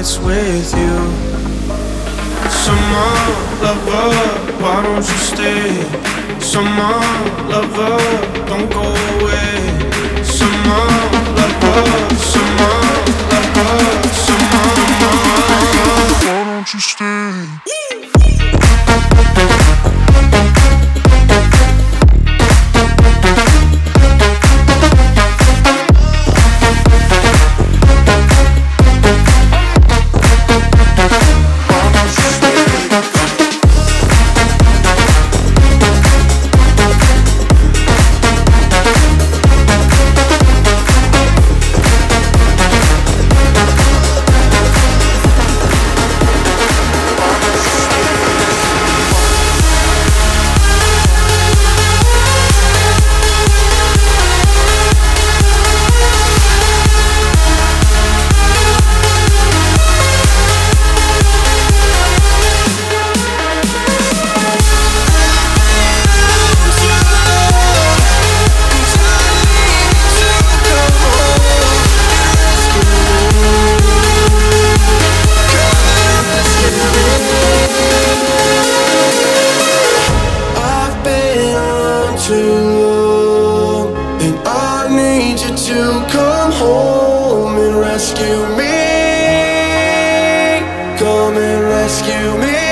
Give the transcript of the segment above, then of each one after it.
Nights with you. Summer lover, why don't you stay? Summer lover, don't go away. Summer lover, summer lover, summer lover, why don't you stay? Thank you. rescue me.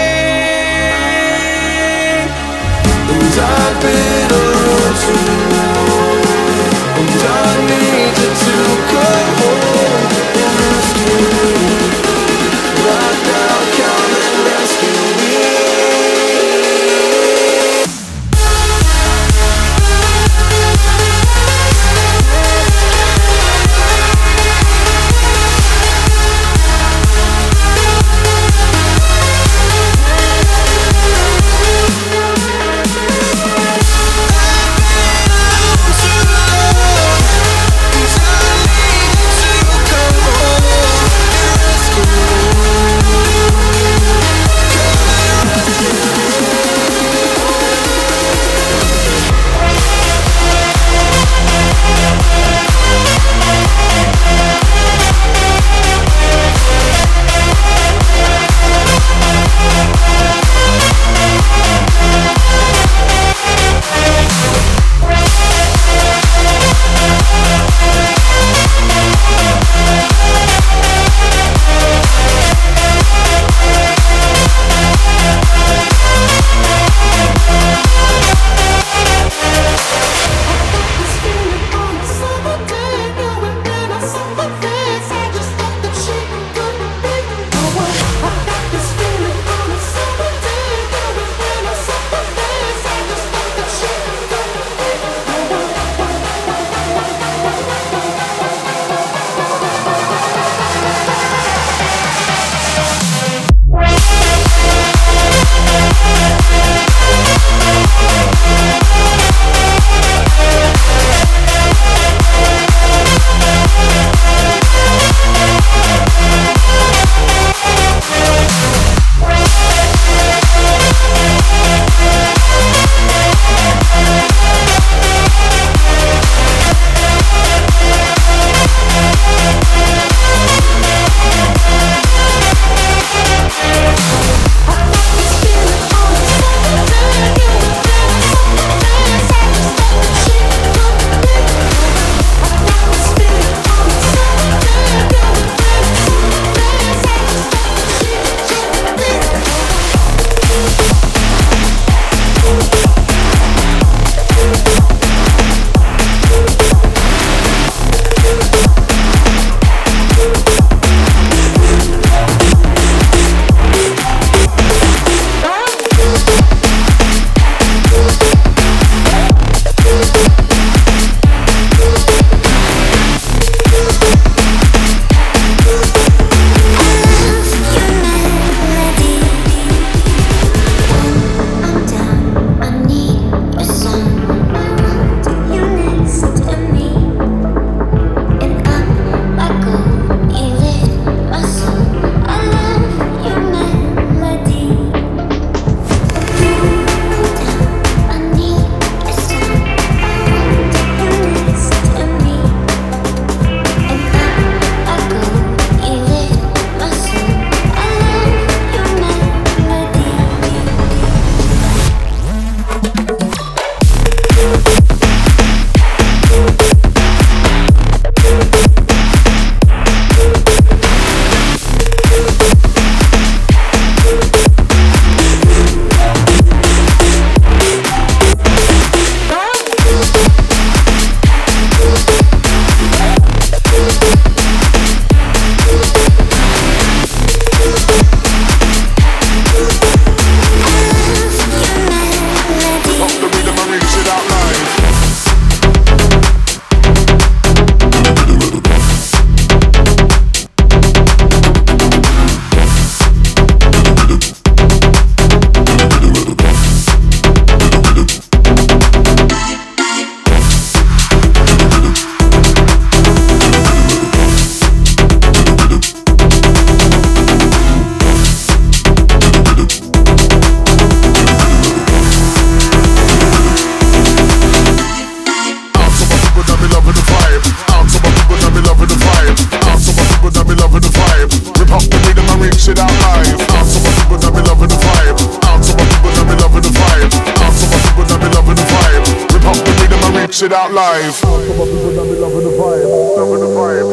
It out live. Out to my people that be loving the vibe, loving the vibe.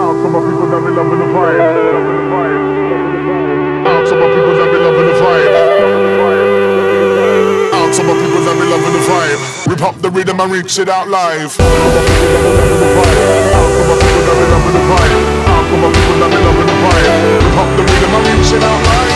Out to my people that be loving the vibe, loving the vibe. Out to my people that be loving the vibe, Out to my people that be loving the vibe. Rip up the rhythm and reach it out live. Out to my people that be loving the vibe. Out to my people that be loving the vibe. Rip up the rhythm and reach it out live.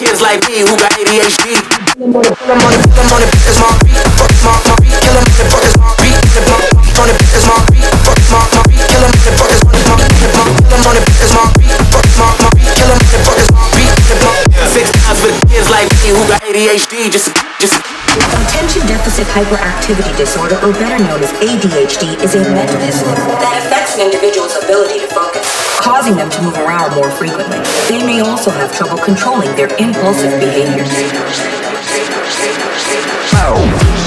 Kids like me who got ADHD. ADHD. Just, just. Attention deficit hyperactivity disorder, or better known as ADHD, is a mental disorder that affects an individual's ability to focus, causing them to move around more frequently. They may also have trouble controlling their impulsive behaviors.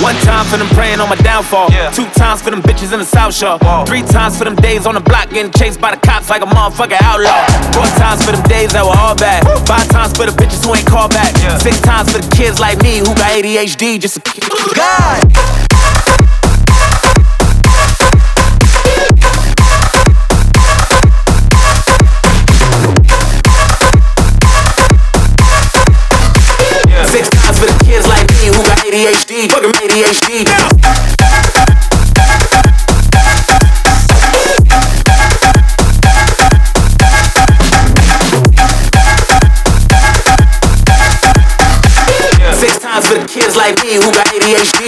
One time for them praying on my downfall. Two times for them bitches in the South Shore. Three times for them days on the block getting chased by the cops like a motherfucking outlaw. Four times for them days that were all bad. Five times for the bitches who ain't called back. Six times for the kids like me who got ADHD. Just a God. ADHD. Fucking ADHD. Now. For the kids like me who got ADHD.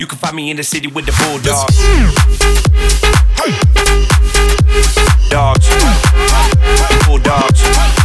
You can find me in the city with the bulldogs. Dogs. Bulldogs.